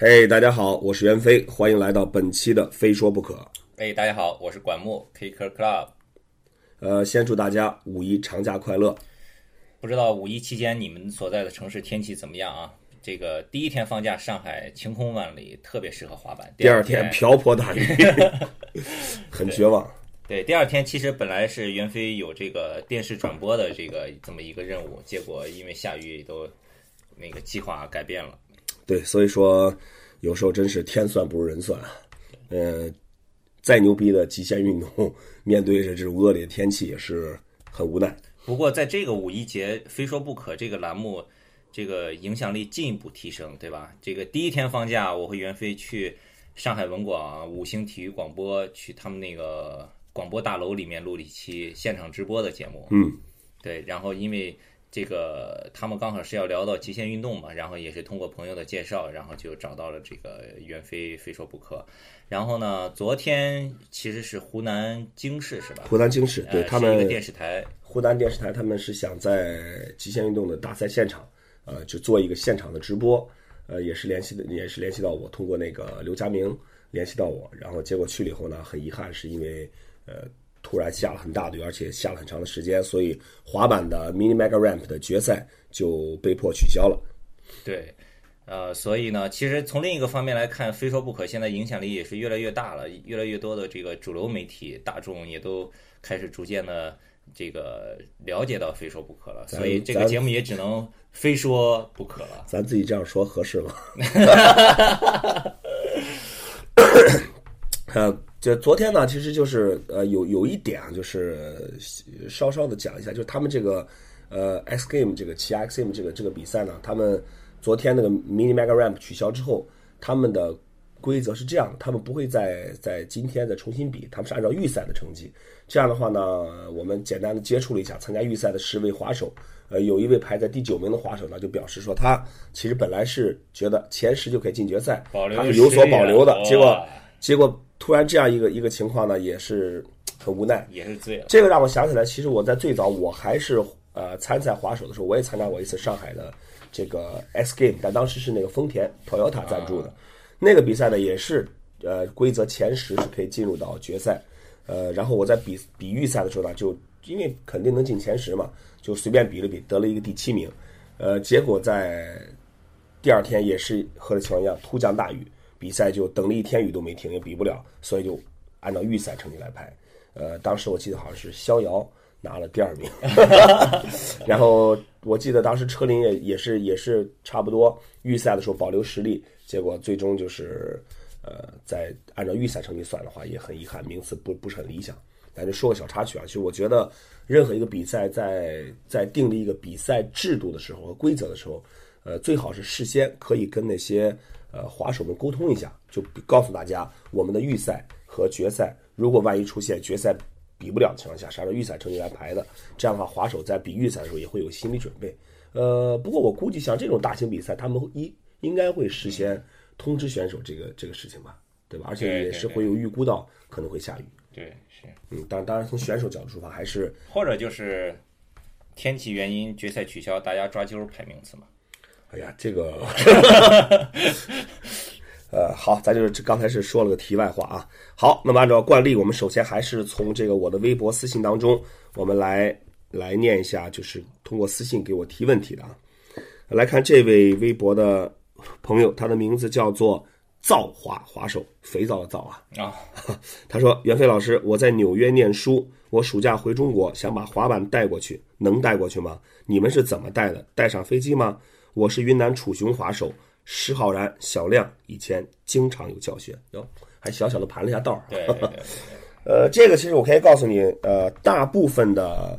嘿大家好，我是袁飞，欢迎来到本期的《非说不可》。哎，大家好，我是管木 Kicker Club。呃，先祝大家五一长假快乐。不知道五一期间你们所在的城市天气怎么样啊？这个第一天放假，上海晴空万里，特别适合滑板。第二天瓢泼大雨，很绝望。对，第二天其实本来是袁飞有这个电视转播的这个这么一个任务，结果因为下雨都那个计划改变了。对，所以说有时候真是天算不如人算啊。嗯，再牛逼的极限运动，面对着这种恶劣天气也是很无奈。不过在这个五一节，非说不可这个栏目。这个影响力进一步提升，对吧？这个第一天放假，我和袁飞去上海文广五星体育广播，去他们那个广播大楼里面录了一期现场直播的节目。嗯，对。然后因为这个他们刚好是要聊到极限运动嘛，然后也是通过朋友的介绍，然后就找到了这个袁飞，非说不可。然后呢，昨天其实是湖南经视是吧？湖南经视，对他们电视台，湖南电视台他们是想在极限运动的大赛现场。呃，就做一个现场的直播，呃，也是联系的，也是联系到我，通过那个刘佳明联系到我，然后结果去了以后呢，很遗憾，是因为呃突然下了很大的雨，而且下了很长的时间，所以滑板的 Mini Mega Ramp 的决赛就被迫取消了。对，呃，所以呢，其实从另一个方面来看，非说不可，现在影响力也是越来越大了，越来越多的这个主流媒体大众也都开始逐渐的。这个了解到非说不可了，所以这个节目也只能非说不可了。咱自己这样说合适吗？呃，就昨天呢，其实就是呃，有有一点啊，就是稍稍的讲一下，就是他们这个呃 X Game 这个七 X Game 这个这个比赛呢，他们昨天那个 Mini Mega Ramp 取消之后，他们的。规则是这样，他们不会在在今天再重新比，他们是按照预赛的成绩。这样的话呢，我们简单的接触了一下参加预赛的十位滑手，呃，有一位排在第九名的滑手呢，就表示说他其实本来是觉得前十就可以进决赛，他是有所保留的。结果结果突然这样一个一个情况呢，也是很无奈，也是醉了。这个让我想起来，其实我在最早我还是呃参赛滑手的时候，我也参加过一次上海的这个 X Game，但当时是那个丰田 Toyota 赞助的。那个比赛呢，也是呃规则前十是可以进入到决赛，呃，然后我在比比预赛的时候呢，就因为肯定能进前十嘛，就随便比了比，得了一个第七名，呃，结果在第二天也是和这情况一样，突降大雨，比赛就等了一天雨都没停，也比不了，所以就按照预赛成绩来排，呃，当时我记得好像是逍遥拿了第二名，然后我记得当时车林也也是也是差不多预赛的时候保留实力。结果最终就是，呃，在按照预赛成绩算的话，也很遗憾，名次不不是很理想。咱就说个小插曲啊，其实我觉得，任何一个比赛在在订立一个比赛制度的时候和规则的时候，呃，最好是事先可以跟那些呃滑手们沟通一下，就告诉大家我们的预赛和决赛，如果万一出现决赛比不了的情况下，是按照预赛成绩来排的。这样的话，滑手在比预赛的时候也会有心理准备。呃，不过我估计像这种大型比赛，他们一应该会事先通知选手这个这个事情吧，对吧？而且也是会有预估到可能会下雨。对，是。嗯，当当然从选手角度出发，还是或者就是天气原因决赛取消，大家抓阄排名次嘛。哎呀，这个，呃，好，咱就是刚才是说了个题外话啊。好，那么按照惯例，我们首先还是从这个我的微博私信当中，我们来来念一下，就是通过私信给我提问题的啊。来看这位微博的。朋友，他的名字叫做造滑滑手，肥皂的皂啊啊！他说：“袁飞老师，我在纽约念书，我暑假回中国，想把滑板带过去，能带过去吗？你们是怎么带的？带上飞机吗？我是云南楚雄滑手石浩然，小亮以前经常有教学，哟，还小小的盘了一下道儿。呃，这个其实我可以告诉你，呃，大部分的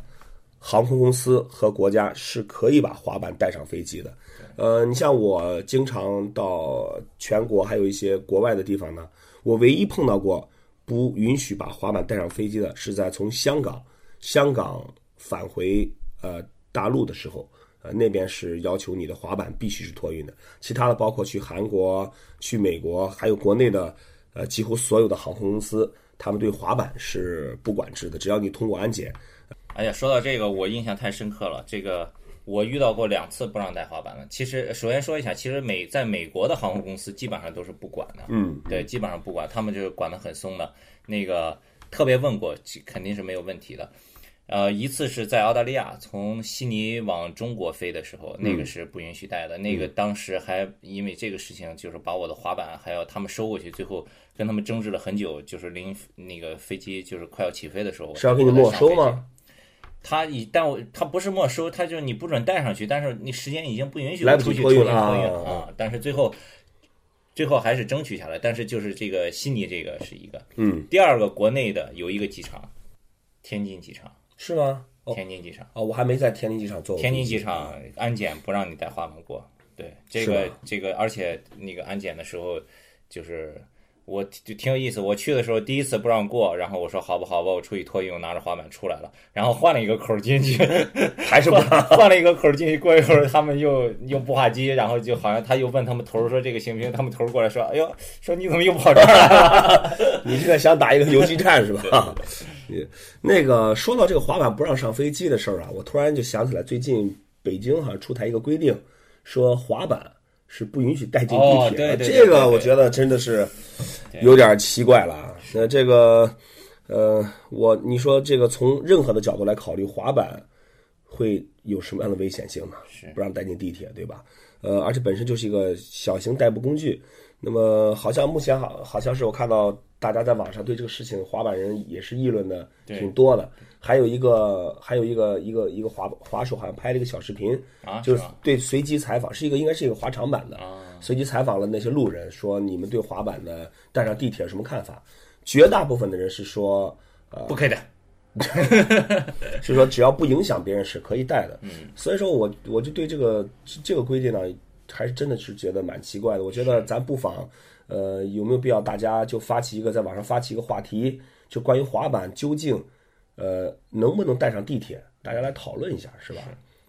航空公司和国家是可以把滑板带上飞机的。”呃，你像我经常到全国还有一些国外的地方呢，我唯一碰到过不允许把滑板带上飞机的，是在从香港香港返回呃大陆的时候，呃那边是要求你的滑板必须是托运的。其他的包括去韩国、去美国，还有国内的呃几乎所有的航空公司，他们对滑板是不管制的，只要你通过安检。哎呀，说到这个，我印象太深刻了，这个。我遇到过两次不让带滑板的。其实，首先说一下，其实美在美国的航空公司基本上都是不管的，嗯，对，基本上不管，他们就是管得很松的。那个特别问过，肯定是没有问题的。呃，一次是在澳大利亚从悉尼往中国飞的时候，那个是不允许带的。那个当时还因为这个事情，就是把我的滑板还有他们收过去，最后跟他们争执了很久。就是临那个飞机就是快要起飞的时候，是要给你没收吗？他一但我他不是没收，他就是你不准带上去，但是你时间已经不允许来出去托运了啊。但是最后最后还是争取下来，但是就是这个悉尼这个是一个，嗯，第二个国内的有一个机场，天津机场。是吗？哦天津机场，哦，我还没在天津机场做过。天津机场安检不让你带滑板过，对这个这个，而且那个安检的时候，就是我就挺有意思。我去的时候第一次不让过，然后我说好吧好吧，我出去托运，我拿着滑板出来了，然后换了一个口儿进去，还是不让。换了一个口儿进去。过一会儿他们又用步话机，然后就好像他又问他们头儿说这个行不行？他们头儿过来说，哎呦，说你怎么又跑这儿来了？你这个想打一个游击战是吧？也那个说到这个滑板不让上飞机的事儿啊，我突然就想起来，最近北京好像出台一个规定，说滑板是不允许带进地铁的。这个我觉得真的是有点奇怪了啊。那这个呃，我你说这个从任何的角度来考虑，滑板会有什么样的危险性呢？是不让带进地铁，对吧？呃，而且本身就是一个小型代步工具。那么好像目前好好像是我看到大家在网上对这个事情滑板人也是议论的挺多的。还有一个还有一个一个一个滑滑手好像拍了一个小视频，啊，就是？对随机采访，是一个应该是一个滑长板的，啊，随机采访了那些路人，说你们对滑板的带上地铁有什么看法？绝大部分的人是说，呃，不可以的。是说只要不影响别人是可以带的。嗯，所以说我我就对这个这个规定呢，还是真的是觉得蛮奇怪的。我觉得咱不妨，呃，有没有必要大家就发起一个在网上发起一个话题，就关于滑板究竟，呃，能不能带上地铁，大家来讨论一下，是吧？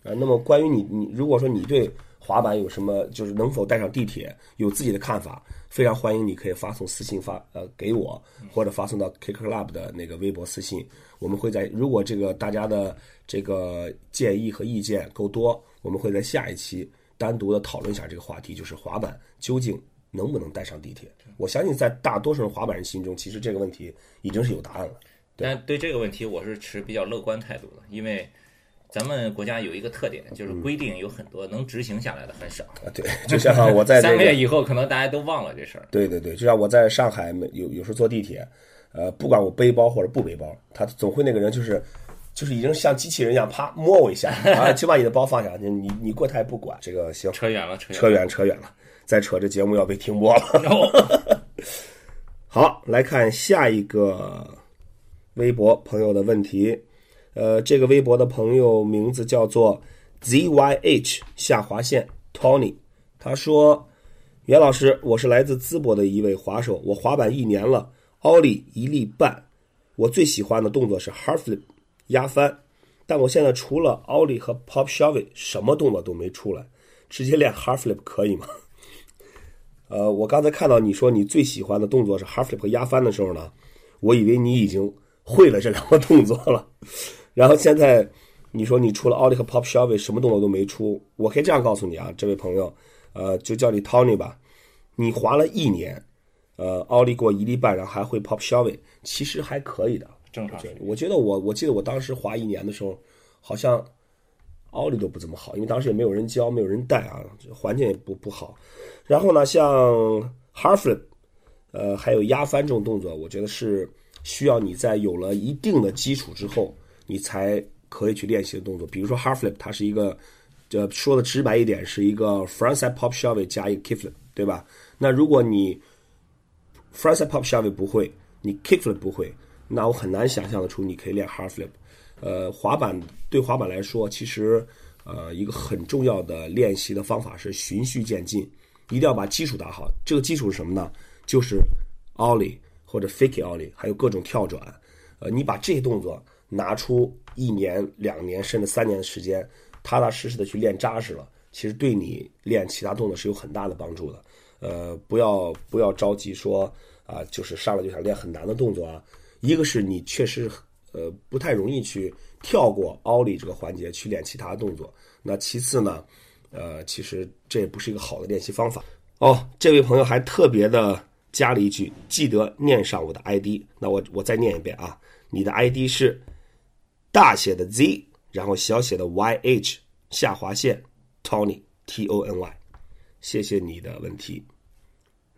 呃，那么关于你你如果说你对滑板有什么就是能否带上地铁有自己的看法，非常欢迎你可以发送私信发呃给我，或者发送到 K Club 的那个微博私信。我们会在如果这个大家的这个建议和意见够多，我们会在下一期单独的讨论一下这个话题，就是滑板究竟能不能带上地铁。我相信在大多数人滑板人心中，其实这个问题已经是有答案了。但对这个问题，我是持比较乐观态度的，因为咱们国家有一个特点，就是规定有很多，能执行下来的很少。啊，对，就像我在这个三个月以后，可能大家都忘了这事儿。对对对，就像我在上海有有时候坐地铁，呃，不管我背包或者不背包，他总会那个人就是就是已经像机器人一样，啪摸我一下，啊，就把你的包放下，你你你过他也不管。这个行，扯远了，扯远了。扯远扯远了，再扯这节目要被停播了。好，来看下一个微博朋友的问题。呃，这个微博的朋友名字叫做 ZYH 下划线 Tony，他说：“袁老师，我是来自淄博的一位滑手，我滑板一年了，奥利一粒半。我最喜欢的动作是 hard flip 压翻，但我现在除了奥利和 pop shove 什么动作都没出来，直接练 hard flip 可以吗？”呃，我刚才看到你说你最喜欢的动作是 half flip 和压翻的时候呢，我以为你已经会了这两个动作了。然后现在你说你除了奥利和 pop shove 什么动作都没出，我可以这样告诉你啊，这位朋友，呃，就叫你 Tony 吧，你滑了一年，呃，奥利过一粒半，然后还会 pop shove，其实还可以的。正常。我觉得我我记得我当时滑一年的时候，好像奥利都不怎么好，因为当时也没有人教，没有人带啊，环境也不不好。然后呢，像 hard flip，呃，还有压翻这种动作，我觉得是需要你在有了一定的基础之后，你才可以去练习的动作。比如说 hard flip，它是一个，呃，说的直白一点，是一个 frontside pop shove 加一个 kick flip，对吧？那如果你 frontside pop shove 不会，你 kick flip 不会，那我很难想象得出你可以练 hard flip。呃，滑板对滑板来说，其实呃一个很重要的练习的方法是循序渐进，一定要把基础打好。这个基础是什么呢？就是 ollie 或者 fake ollie，还有各种跳转。呃，你把这些动作拿出一年、两年甚至三年的时间，踏踏实实的去练扎实了，其实对你练其他动作是有很大的帮助的。呃，不要不要着急说啊，就是上来就想练很难的动作啊。一个是你确实呃不太容易去跳过奥利这个环节去练其他的动作。那其次呢，呃，其实这也不是一个好的练习方法。哦，这位朋友还特别的加了一句，记得念上我的 ID。那我我再念一遍啊，你的 ID 是大写的 Z，然后小写的 YH 下划线 Tony T O N Y。谢谢你的问题。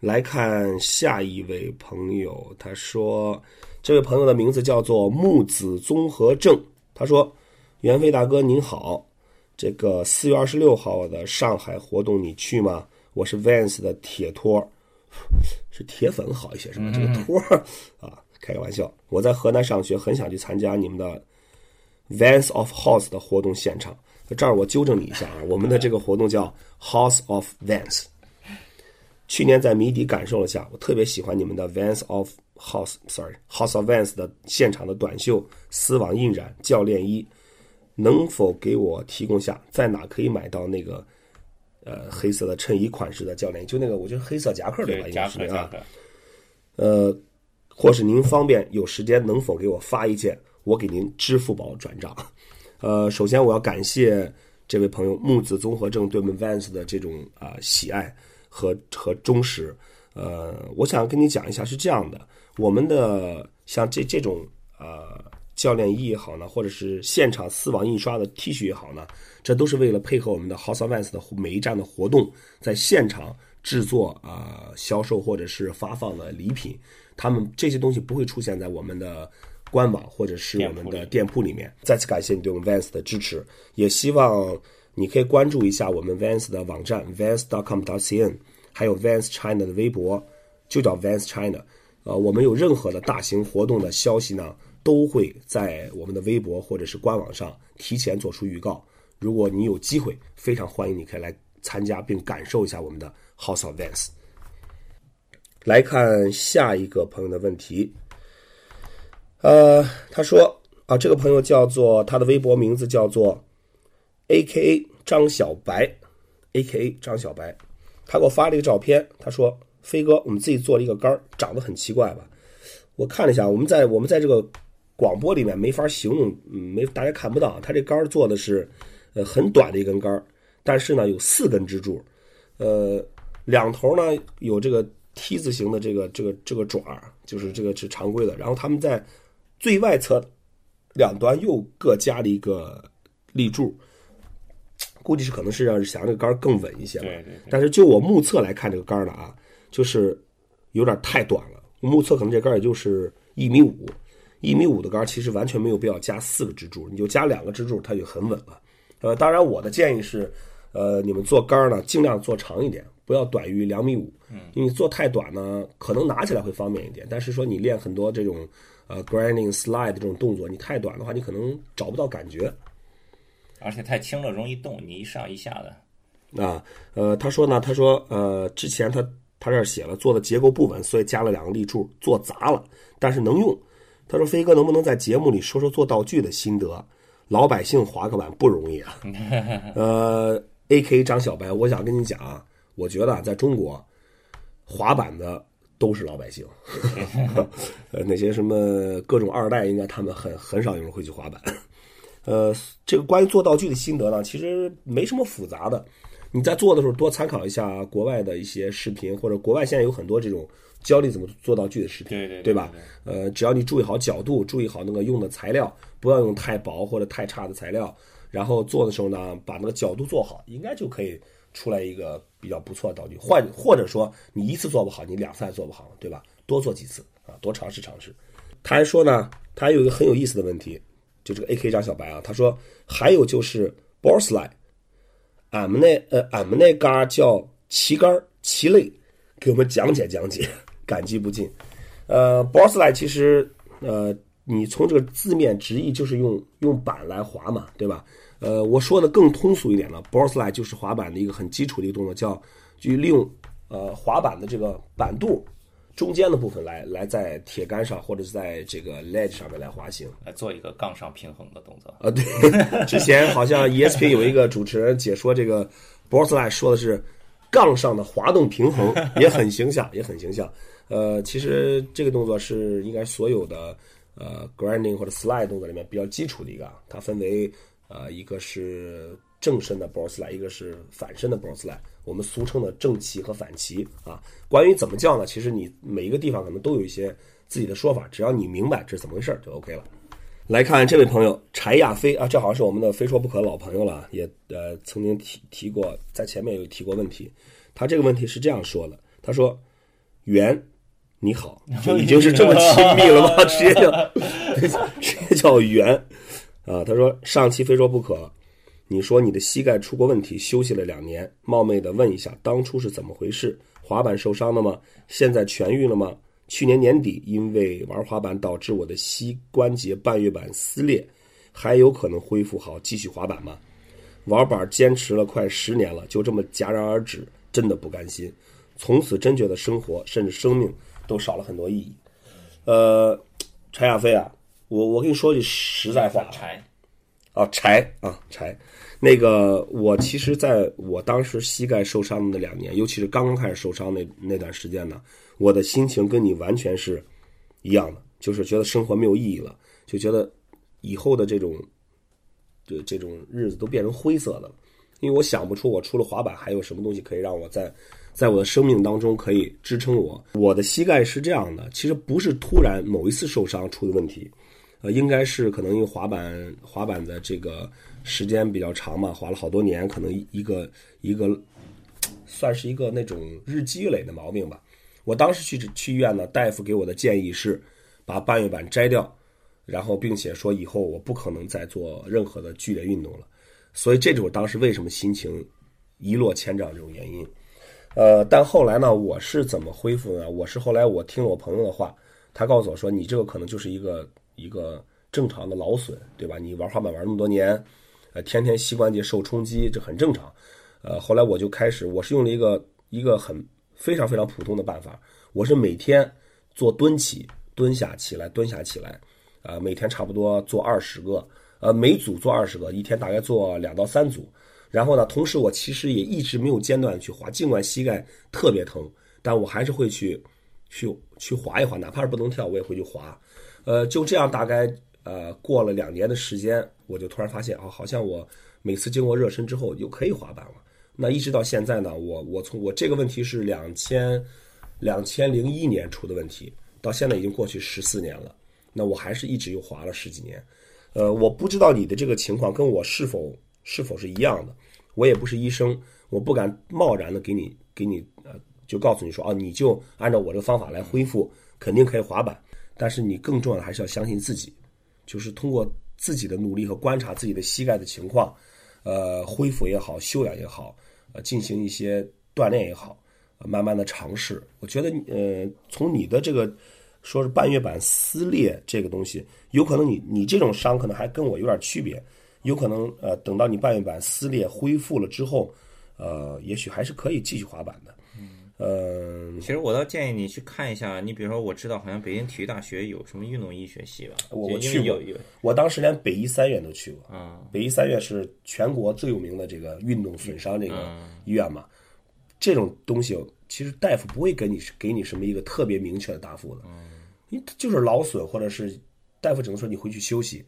来看下一位朋友，他说，这位朋友的名字叫做木子综合症。他说：“袁飞大哥您好，这个四月二十六号的上海活动你去吗？我是 Vans 的铁托，是铁粉好一些是吧？这个托啊，开个玩笑。我在河南上学，很想去参加你们的 Vans of House 的活动现场。这儿我纠正你一下啊，我们的这个活动叫 House of Vans。去年在谜底感受了下，我特别喜欢你们的 Vans of House，sorry House of Vans 的现场的短袖丝网印染教练衣，能否给我提供下在哪可以买到那个呃黑色的衬衣款式的教练衣？就那个我觉得黑色夹克对吧？应该是啊。呃，或是您方便有时间能否给我发一件，我给您支付宝转账。呃，首先我要感谢这位朋友木子综合症对我们 Vans 的这种啊喜爱。和和忠实，呃，我想跟你讲一下，是这样的，我们的像这这种呃教练衣也好呢，或者是现场丝网印刷的 T 恤也好呢，这都是为了配合我们的 House of Vans 的每一站的活动，在现场制作啊销售或者是发放的礼品，他们这些东西不会出现在我们的官网或者是我们的店铺里面。再次感谢你对我们 Vans 的支持，也希望。你可以关注一下我们 Vans 的网站 vans.com.cn，还有 Vans China 的微博，就叫 Vans China。呃，我们有任何的大型活动的消息呢，都会在我们的微博或者是官网上提前做出预告。如果你有机会，非常欢迎你可以来参加并感受一下我们的 House of Vans。来看下一个朋友的问题。呃，他说啊，这个朋友叫做他的微博名字叫做。A.K.A. 张小白，A.K.A. 张小白，他给我发了一个照片，他说：“飞哥，我们自己做了一个杆儿，长得很奇怪吧？”我看了一下，我们在我们在这个广播里面没法形容，没大家看不到。他这杆儿做的是呃很短的一根杆儿，但是呢有四根支柱，呃两头呢有这个 T 字形的这个这个这个爪，就是这个是常规的。然后他们在最外侧两端又各加了一个立柱。估计是可能是让想让这个杆更稳一些吧。对对。但是就我目测来看，这个杆呢啊，就是有点太短了。目测可能这杆也就是一米五，一米五的杆其实完全没有必要加四个支柱，你就加两个支柱，它就很稳了。呃，当然我的建议是，呃，你们做杆呢尽量做长一点，不要短于两米五。嗯。因为做太短呢，可能拿起来会方便一点，但是说你练很多这种呃 grinding slide 这种动作，你太短的话，你可能找不到感觉。而且太轻了，容易动，你一上一下的。啊，呃，他说呢，他说，呃，之前他他这儿写了做的结构不稳，所以加了两个立柱，做砸了，但是能用。他说，飞哥能不能在节目里说说做道具的心得？老百姓滑个板不容易啊。呃，A.K. 张小白，我想跟你讲啊，我觉得在中国滑板的都是老百姓 呃，那些什么各种二代，应该他们很很少有人会去滑板。呃，这个关于做道具的心得呢，其实没什么复杂的。你在做的时候多参考一下国外的一些视频，或者国外现在有很多这种教你怎么做道具的视频，对对对吧？呃，只要你注意好角度，注意好那个用的材料，不要用太薄或者太差的材料，然后做的时候呢，把那个角度做好，应该就可以出来一个比较不错的道具。换或者说你一次做不好，你两次还做不好，对吧？多做几次啊，多尝试尝试。他还说呢，他还有一个很有意思的问题。就这个 A.K. 张小白啊，他说还有就是 Borsli，俺们那呃俺们那嘎叫旗杆旗类，给我们讲解讲解，感激不尽。呃，Borsli 其实呃你从这个字面直译就是用用板来滑嘛，对吧？呃，我说的更通俗一点了，Borsli 就是滑板的一个很基础的一个动作，叫就利用呃滑板的这个板度。中间的部分来来在铁杆上或者是在这个 ledge 上面来滑行，来做一个杠上平衡的动作。啊，对，之前好像 ESP 有一个主持人解说这个 b o r s l i 说的是杠上的滑动平衡，也很形象，也很形象。呃，其实这个动作是应该所有的呃 grinding 或者 slide 动作里面比较基础的一个啊，它分为呃一个是正身的 board slide，一个是反身的 board slide，我们俗称的正棋和反棋啊。关于怎么叫呢？其实你每一个地方可能都有一些自己的说法，只要你明白这是怎么回事儿就 OK 了。来看这位朋友柴亚飞啊，这好像是我们的非说不可老朋友了，也呃曾经提提过，在前面有提过问题。他这个问题是这样说的，他说：“袁，你好，就已经是这么亲密了吗？直接叫直接叫袁啊。”他说：“上期非说不可，你说你的膝盖出过问题，休息了两年，冒昧的问一下，当初是怎么回事？滑板受伤了吗？现在痊愈了吗？”去年年底，因为玩滑板导致我的膝关节半月板撕裂，还有可能恢复好继续滑板吗？玩板坚持了快十年了，就这么戛然而止，真的不甘心。从此真觉得生活甚至生命都少了很多意义。呃，柴亚飞啊，我我跟你说句实在话，啊柴啊柴，那个我其实在我当时膝盖受伤的那两年，尤其是刚刚开始受伤那那段时间呢。我的心情跟你完全是一样的，就是觉得生活没有意义了，就觉得以后的这种，这这种日子都变成灰色的了。因为我想不出我除了滑板还有什么东西可以让我在在我的生命当中可以支撑我。我的膝盖是这样的，其实不是突然某一次受伤出的问题，呃，应该是可能因为滑板滑板的这个时间比较长嘛，滑了好多年，可能一个一个算是一个那种日积月累的毛病吧。我当时去去医院呢，大夫给我的建议是把半月板摘掉，然后并且说以后我不可能再做任何的剧烈运动了。所以这就是我当时为什么心情一落千丈这种原因。呃，但后来呢，我是怎么恢复呢？我是后来我听我朋友的话，他告诉我说，你这个可能就是一个一个正常的劳损，对吧？你玩滑板玩那么多年，呃，天天膝关节受冲击，这很正常。呃，后来我就开始，我是用了一个一个很。非常非常普通的办法，我是每天做蹲起、蹲下起来、蹲下起来，啊，每天差不多做二十个，呃，每组做二十个，一天大概做两到三组。然后呢，同时我其实也一直没有间断去滑，尽管膝盖特别疼，但我还是会去去去滑一滑，哪怕是不能跳，我也会去滑。呃，就这样，大概呃过了两年的时间，我就突然发现啊，好像我每次经过热身之后，又可以滑板了。那一直到现在呢，我我从我这个问题是两千两千零一年出的问题，到现在已经过去十四年了，那我还是一直又滑了十几年，呃，我不知道你的这个情况跟我是否是否是一样的，我也不是医生，我不敢贸然的给你给你呃就告诉你说啊，你就按照我这个方法来恢复，肯定可以滑板，但是你更重要的还是要相信自己，就是通过自己的努力和观察自己的膝盖的情况。呃，恢复也好，修养也好，呃，进行一些锻炼也好，慢慢的尝试。我觉得，呃，从你的这个说是半月板撕裂这个东西，有可能你你这种伤可能还跟我有点区别，有可能呃，等到你半月板撕裂恢复了之后，呃，也许还是可以继续滑板的。呃，其实我倒建议你去看一下，你比如说，我知道好像北京体育大学有什么运动医学系吧？我我去过，我当时连北医三院都去过。啊，北医三院是全国最有名的这个运动损伤这个医院嘛。这种东西其实大夫不会给你给你什么一个特别明确的答复的。嗯，你就是劳损，或者是大夫只能说你回去休息。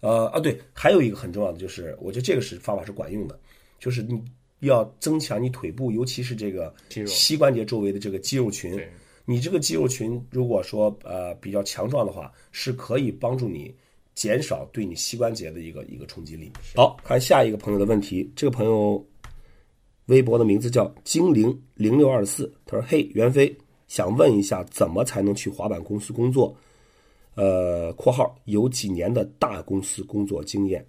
呃啊，对，还有一个很重要的就是，我觉得这个是方法是管用的，就是你。要增强你腿部，尤其是这个膝关节周围的这个肌肉群。你这个肌肉群如果说呃比较强壮的话，是可以帮助你减少对你膝关节的一个一个冲击力。好看下一个朋友的问题，这个朋友微博的名字叫精灵零六二四，他说：“嘿，袁飞，想问一下，怎么才能去滑板公司工作？呃，括号有几年的大公司工作经验。”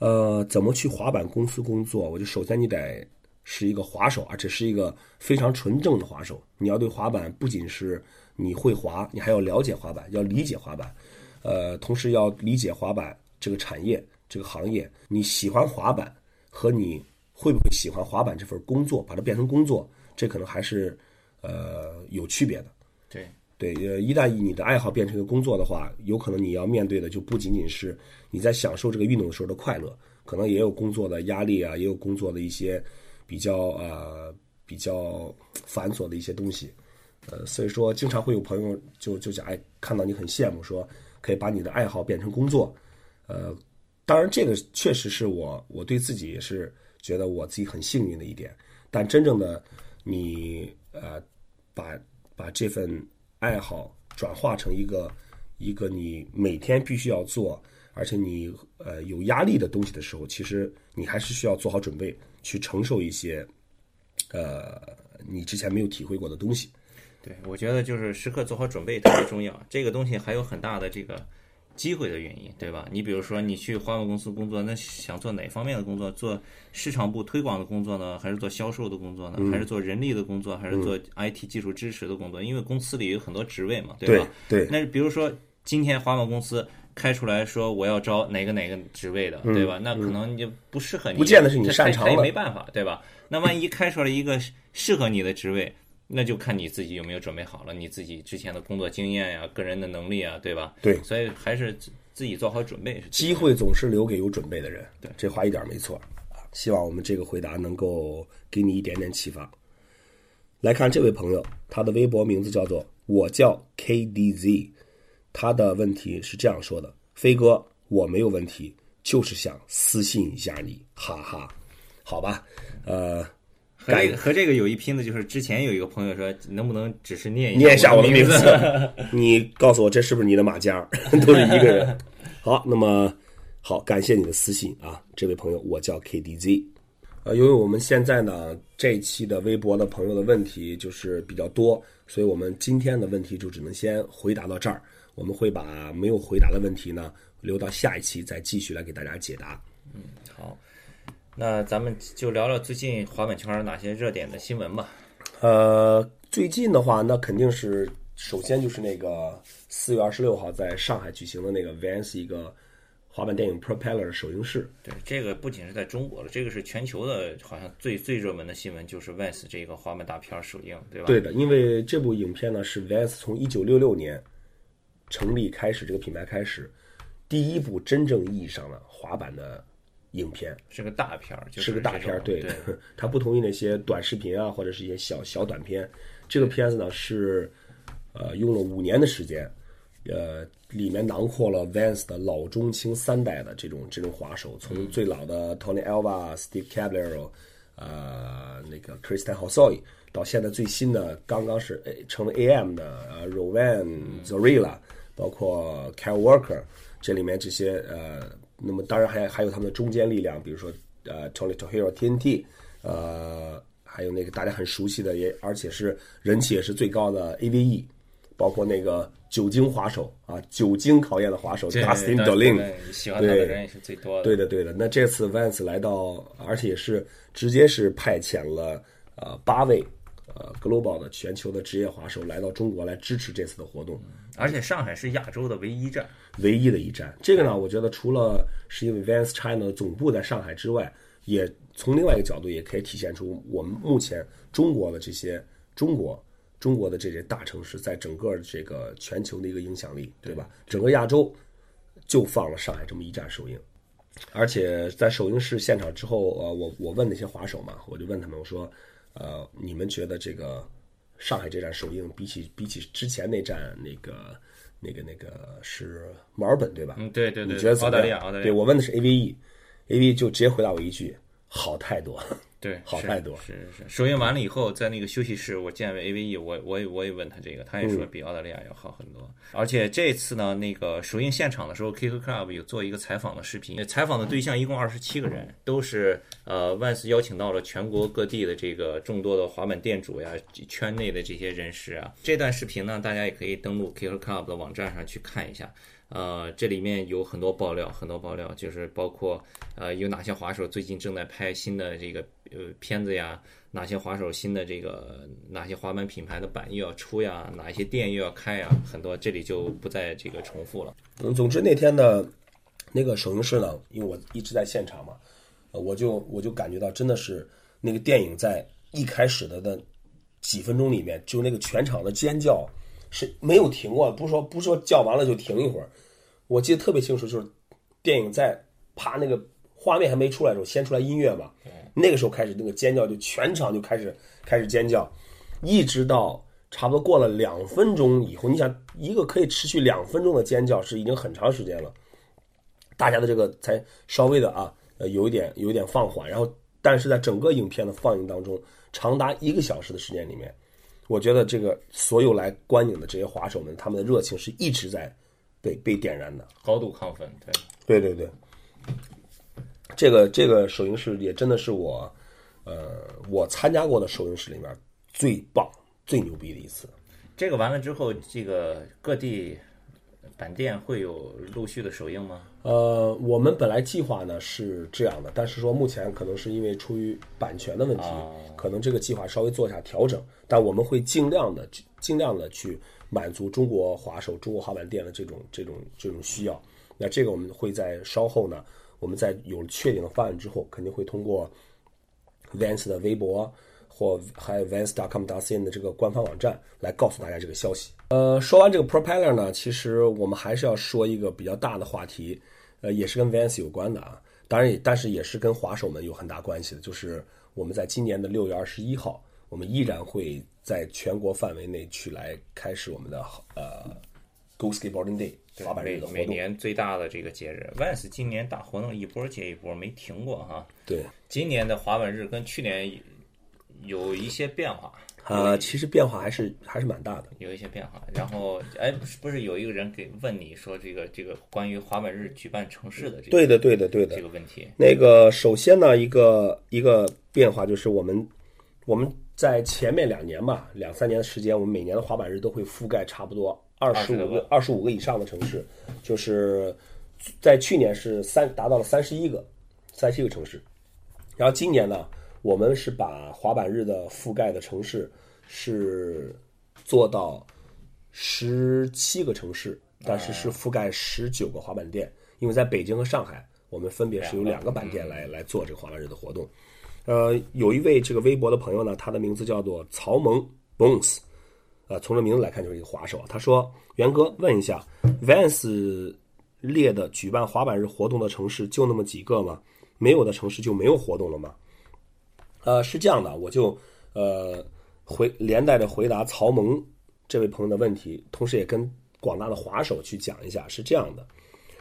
呃，怎么去滑板公司工作？我就首先你得是一个滑手，而且是一个非常纯正的滑手。你要对滑板不仅是你会滑，你还要了解滑板，要理解滑板，呃，同时要理解滑板这个产业、这个行业。你喜欢滑板和你会不会喜欢滑板这份工作，把它变成工作，这可能还是呃有区别的。对。对，呃，一旦你的爱好变成一个工作的话，有可能你要面对的就不仅仅是你在享受这个运动的时候的快乐，可能也有工作的压力啊，也有工作的一些比较呃比较繁琐的一些东西，呃，所以说经常会有朋友就就讲，哎，看到你很羡慕，说可以把你的爱好变成工作。呃，当然这个确实是我我对自己也是觉得我自己很幸运的一点。但真正的你呃，把把这份爱好转化成一个一个你每天必须要做，而且你呃有压力的东西的时候，其实你还是需要做好准备，去承受一些呃你之前没有体会过的东西。对，我觉得就是时刻做好准备特别重要。这个东西还有很大的这个机会的原因，对吧？你比如说你去华为公司工作，那想做哪方面的工作？做市场部推广的工作呢，还是做销售的工作呢？还是做人力的工作？还是做 IT 技术支持的工作？因为公司里有很多职位嘛，对吧？对。那比如说今天华为公司开出来说我要招哪个哪个职位的，对吧？那可能就不适合你，不见得是你擅长的，也没办法，对吧？那万一开出来一个适合你的职位？那就看你自己有没有准备好了，你自己之前的工作经验呀、个人的能力啊，对吧？对，所以还是自己做好准备。机会总是留给有准备的人。对，这话一点没错。希望我们这个回答能够给你一点点启发。来看这位朋友，他的微博名字叫做“我叫 KDZ”，他的问题是这样说的：“飞哥，我没有问题，就是想私信一下你，哈哈。”好吧，呃。和这个和这个有一拼的，就是之前有一个朋友说，能不能只是念念一下我的名字？你告诉我这是不是你的马甲？都是一个人。好，那么好，感谢你的私信啊，这位朋友，我叫 KDZ。呃，因为我们现在呢这一期的微博的朋友的问题就是比较多，所以我们今天的问题就只能先回答到这儿。我们会把没有回答的问题呢留到下一期再继续来给大家解答。嗯，好。那咱们就聊聊最近滑板圈哪些热点的新闻吧。呃，最近的话，那肯定是首先就是那个四月二十六号在上海举行的那个 Vans 一个滑板电影 Propeller 首映式。对，这个不仅是在中国了，这个是全球的，好像最最热门的新闻就是 Vans 这个滑板大片首映，对吧？对的，因为这部影片呢是 Vans 从一九六六年成立开始这个品牌开始第一部真正意义上的滑板的。影片是个大片儿，是个大片儿，对，它 不同于那些短视频啊，或者是一些小小短片。这个片子呢是，呃，用了五年的时间，呃，里面囊括了 Vans 的老中青三代的这种这种滑手，从最老的 Tony Alva、Steve Caballero，呃，那个 Christian Hosoi，到现在最新的刚刚是成为 AM 的呃 Rowan Zorilla，包括 Cal Walker，这里面这些呃。那么当然还还有他们的中坚力量，比如说呃，Tony Tohiro TNT，呃，还有那个大家很熟悉的，也而且是人气也是最高的 AVE，包括那个久经滑手啊，久经考验的滑手 Dustin Dolin，喜欢他的人也是最多的。对的，对的。那这次 Vans 来到，而且也是直接是派遣了呃八位。呃，global 的全球的职业滑手来到中国来支持这次的活动，而且上海是亚洲的唯一站，唯一的一站。这个呢，我觉得除了是因为 Vans China 的总部在上海之外，也从另外一个角度也可以体现出我们目前中国的这些中国中国的这些大城市在整个这个全球的一个影响力，对吧？整个亚洲就放了上海这么一站首映，而且在首映式现场之后，呃，我我问那些滑手嘛，我就问他们，我说。呃，你们觉得这个上海这站首映，比起比起之前那站那个那个那个是墨尔本对吧？嗯，对对对。你觉得澳大利亚？澳大利亚。对我问的是 AVE，AVE 就直接回答我一句：好太多。对，好太多。是是是。首映完了以后，在那个休息室，我见 AVE，我我也我也问他这个，他也说比澳大利亚要好很多。而且这次呢，那个首映现场的时候，Kick Club 有做一个采访的视频，采访的对象一共二十七个人，都是呃万斯邀请到了全国各地的这个众多的滑板店主呀，圈内的这些人士啊。这段视频呢，大家也可以登录 Kick Club 的网站上去看一下。呃，这里面有很多爆料，很多爆料，就是包括呃有哪些滑手最近正在拍新的这个呃片子呀，哪些滑手新的这个哪些滑板品牌的板又要出呀，哪些店又要开呀，很多这里就不再这个重复了。总之那天呢那个首映式呢，因为我一直在现场嘛，我就我就感觉到真的是那个电影在一开始的的几分钟里面，就那个全场的尖叫。是没有停过，不是说不是说叫完了就停一会儿。我记得特别清楚，就是电影在啪那个画面还没出来的时候，先出来音乐嘛，那个时候开始那个尖叫就全场就开始开始尖叫，一直到差不多过了两分钟以后，你想一个可以持续两分钟的尖叫是已经很长时间了，大家的这个才稍微的啊，呃，有一点有一点放缓，然后但是在整个影片的放映当中，长达一个小时的时间里面，我觉得这个所有来观影的这些滑手们，他们的热情是一直在被被点燃的，高度亢奋，对，对对对，这个这个首映式也真的是我，呃，我参加过的首映式里面最棒。最牛逼的一次，这个完了之后，这个各地版店会有陆续的首映吗？呃，我们本来计划呢是这样的，但是说目前可能是因为出于版权的问题，可能这个计划稍微做一下调整。但我们会尽量的、尽量的去满足中国华手、中国滑板店的这种、这种、这种需要。那这个我们会在稍后呢，我们在有了确定的方案之后，肯定会通过 Vans 的微博。或还有 Vans.com.cn 的这个官方网站来告诉大家这个消息。呃，说完这个 Propeller 呢，其实我们还是要说一个比较大的话题，呃，也是跟 Vans 有关的啊。当然也，但是也是跟滑手们有很大关系的，就是我们在今年的六月二十一号，我们依然会在全国范围内去来开始我们的呃 Go Skateboarding Day 滑板日的活动。每年最大的这个节日，Vans 今年大活动一波接一波，没停过哈。对，今年的滑板日跟去年。有一些变化，呃，其实变化还是还是蛮大的，有一些变化。然后，哎，不是有一个人给问你说这个这个关于滑板日举办城市的这个对的对的对的这个问题。那个首先呢，一个一个变化就是我们我们在前面两年吧，两三年的时间，我们每年的滑板日都会覆盖差不多二十五个二十五个以上的城市，就是在去年是三达到了三十一个三十一个城市，然后今年呢。我们是把滑板日的覆盖的城市是做到十七个城市，但是是覆盖十九个滑板店，因为在北京和上海，我们分别是有两个板店来来做这个滑板日的活动。呃，有一位这个微博的朋友呢，他的名字叫做曹萌 Bones，呃，从这名字来看就是一个滑手。他说：“元哥，问一下，Vans 列的举办滑板日活动的城市就那么几个吗？没有的城市就没有活动了吗？”呃，是这样的，我就呃回连带着回答曹萌这位朋友的问题，同时也跟广大的滑手去讲一下，是这样的。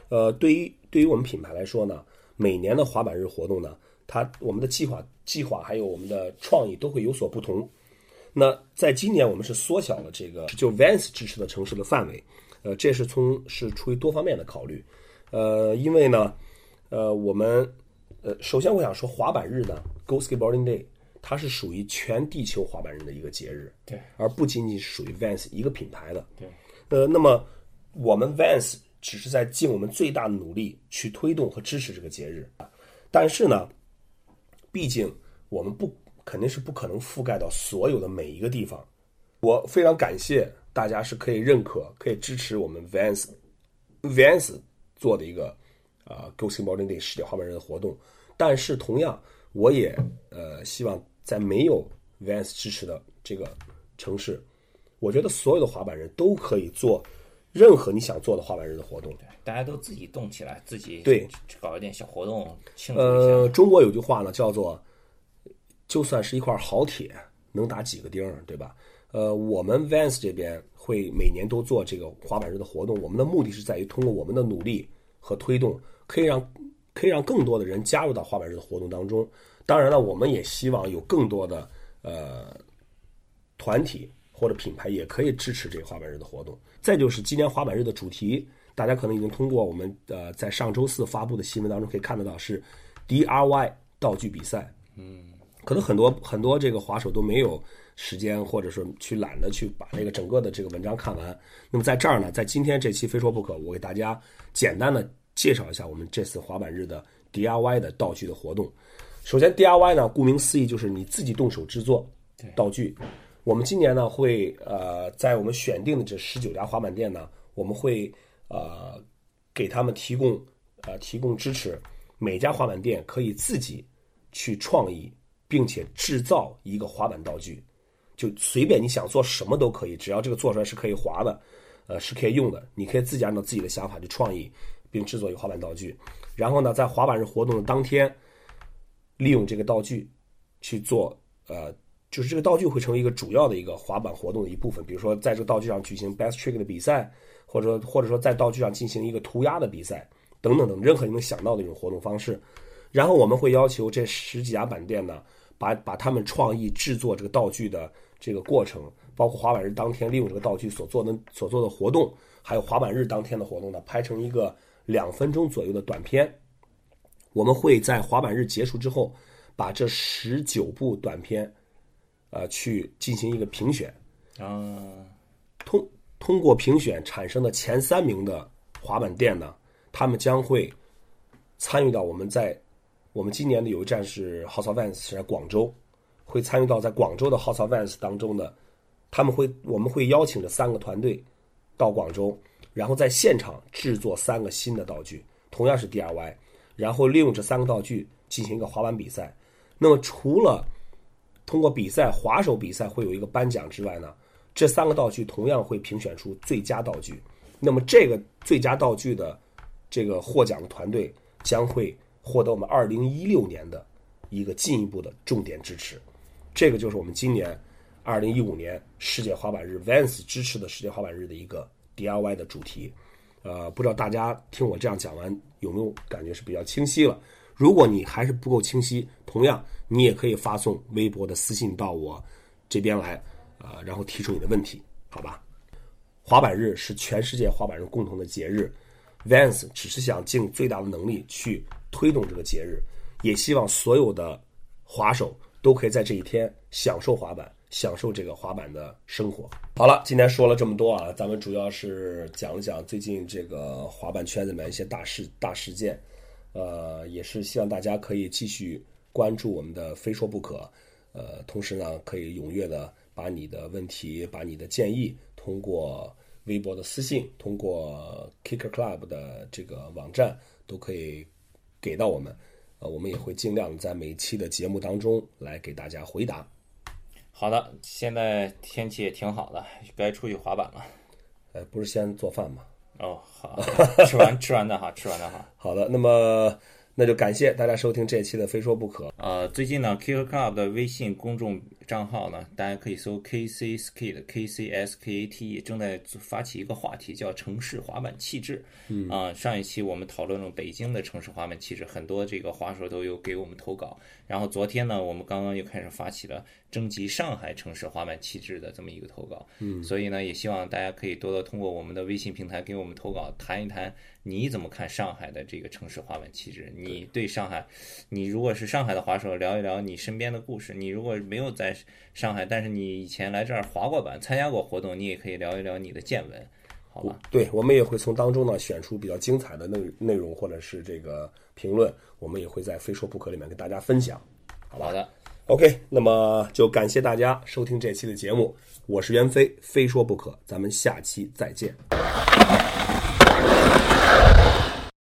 呃，对于对于我们品牌来说呢，每年的滑板日活动呢，它我们的计划计划还有我们的创意都会有所不同。那在今年我们是缩小了这个就 Vans 支持的城市的范围，呃，这是从是出于多方面的考虑。呃，因为呢，呃，我们呃首先我想说滑板日呢。Go Skateboarding Day，它是属于全地球滑板人的一个节日，对，而不仅仅是属于 Vans 一个品牌的，对。呃，那么我们 Vans 只是在尽我们最大的努力去推动和支持这个节日啊，但是呢，毕竟我们不肯定是不可能覆盖到所有的每一个地方。我非常感谢大家是可以认可、可以支持我们 Vans Vans 做的一个啊 Go Skateboarding Day 世界滑板日的活动，但是同样。我也呃希望在没有 Vans 支持的这个城市，我觉得所有的滑板人都可以做任何你想做的滑板日的活动。对，大家都自己动起来，自己对搞一点小活动庆祝一下。呃，中国有句话呢，叫做“就算是一块好铁，能打几个钉儿”，对吧？呃，我们 Vans 这边会每年都做这个滑板日的活动，我们的目的是在于通过我们的努力和推动，可以让。可以让更多的人加入到滑板日的活动当中。当然了，我们也希望有更多的呃团体或者品牌也可以支持这个滑板日的活动。再就是今年滑板日的主题，大家可能已经通过我们呃在上周四发布的新闻当中可以看得到是 DRY 道具比赛。嗯，可能很多很多这个滑手都没有时间，或者说去懒得去把这个整个的这个文章看完。那么在这儿呢，在今天这期非说不可，我给大家简单的。介绍一下我们这次滑板日的 DIY 的道具的活动。首先，DIY 呢，顾名思义就是你自己动手制作道具。我们今年呢会呃，在我们选定的这十九家滑板店呢，我们会呃给他们提供呃提供支持。每家滑板店可以自己去创意，并且制造一个滑板道具，就随便你想做什么都可以，只要这个做出来是可以滑的，呃是可以用的，你可以自己按照自己的想法去创意。并制作一个滑板道具，然后呢，在滑板日活动的当天，利用这个道具去做呃就是这个道具会成为一个主要的一个滑板活动的一部分。比如说，在这个道具上举行 best trick 的比赛，或者说或者说在道具上进行一个涂鸦的比赛，等等等，任何你能想到的一种活动方式。然后我们会要求这十几家板店呢，把把他们创意制作这个道具的这个过程，包括滑板日当天利用这个道具所做的所做的活动，还有滑板日当天的活动呢，拍成一个两分钟左右的短片。我们会在滑板日结束之后，把这十九部短片，呃，去进行一个评选。啊，通通过评选产生的前三名的滑板店呢，他们将会参与到我们在我们今年的有一站是 House of Vans 是在广州，会参与到在广州的 House of Vans 当中的，他们会我们会邀请这三个团队到广州，然后在现场制作三个新的道具，同样是 DIY，然后利用这三个道具进行一个滑板比赛。那么除了通过比赛滑手比赛会有一个颁奖之外呢，这三个道具同样会评选出最佳道具。那么这个最佳道具的这个获奖的团队将会获得我们二零一六年的一个进一步的重点支持。这个就是我们今年二零一五年世界滑板日 Vans 支持的世界滑板日的一个 DIY 的主题。呃，不知道大家听我这样讲完有没有感觉是比较清晰了？如果你还是不够清晰，同样你也可以发送微博的私信到我这边来，啊、然后提出你的问题，好吧？滑板日是全世界滑板人共同的节日，Vans 只是想尽最大的能力去推动这个节日，也希望所有的滑手都可以在这一天享受滑板，享受这个滑板的生活。好了，今天说了这么多啊，咱们主要是讲了讲最近这个滑板圈子里面一些大事大事件，呃，也是希望大家可以继续关注我们的非说不可，呃，同时呢，可以踊跃的把你的问题、把你的建议通过微博的私信，通过 Kicker Club 的这个网站都可以给到我们，呃，我们也会尽量在每期的节目当中来给大家回答。好的，现在天气也挺好的，该出去滑板了。呃，不是先做饭吗？哦，好，吃完吃完的哈，吃完的哈。好的，那么那就感谢大家收听这一期的《非说不可》。呃，最近呢，Kicker Club 的微信公众账号呢，大家可以搜 KC Skate K C S K A T E，正在发起一个话题叫城市滑板气质。嗯啊、上一期我们讨论了北京的城市滑板气质，很多这个滑手都有给我们投稿。然后昨天呢，我们刚刚又开始发起了征集上海城市滑板气质的这么一个投稿。嗯，所以呢，也希望大家可以多多通过我们的微信平台给我们投稿，谈一谈你怎么看上海的这个城市滑板气质？你对上海，你如果是上海的滑手，聊一聊你身边的故事；你如果没有在上海，但是你以前来这儿滑过板，参加过活动，你也可以聊一聊你的见闻，好吧？对，我们也会从当中呢选出比较精彩的内内容或者是这个评论，我们也会在《非说不可》里面跟大家分享。好的，OK，那么就感谢大家收听这期的节目，我是袁飞，非说不可，咱们下期再见。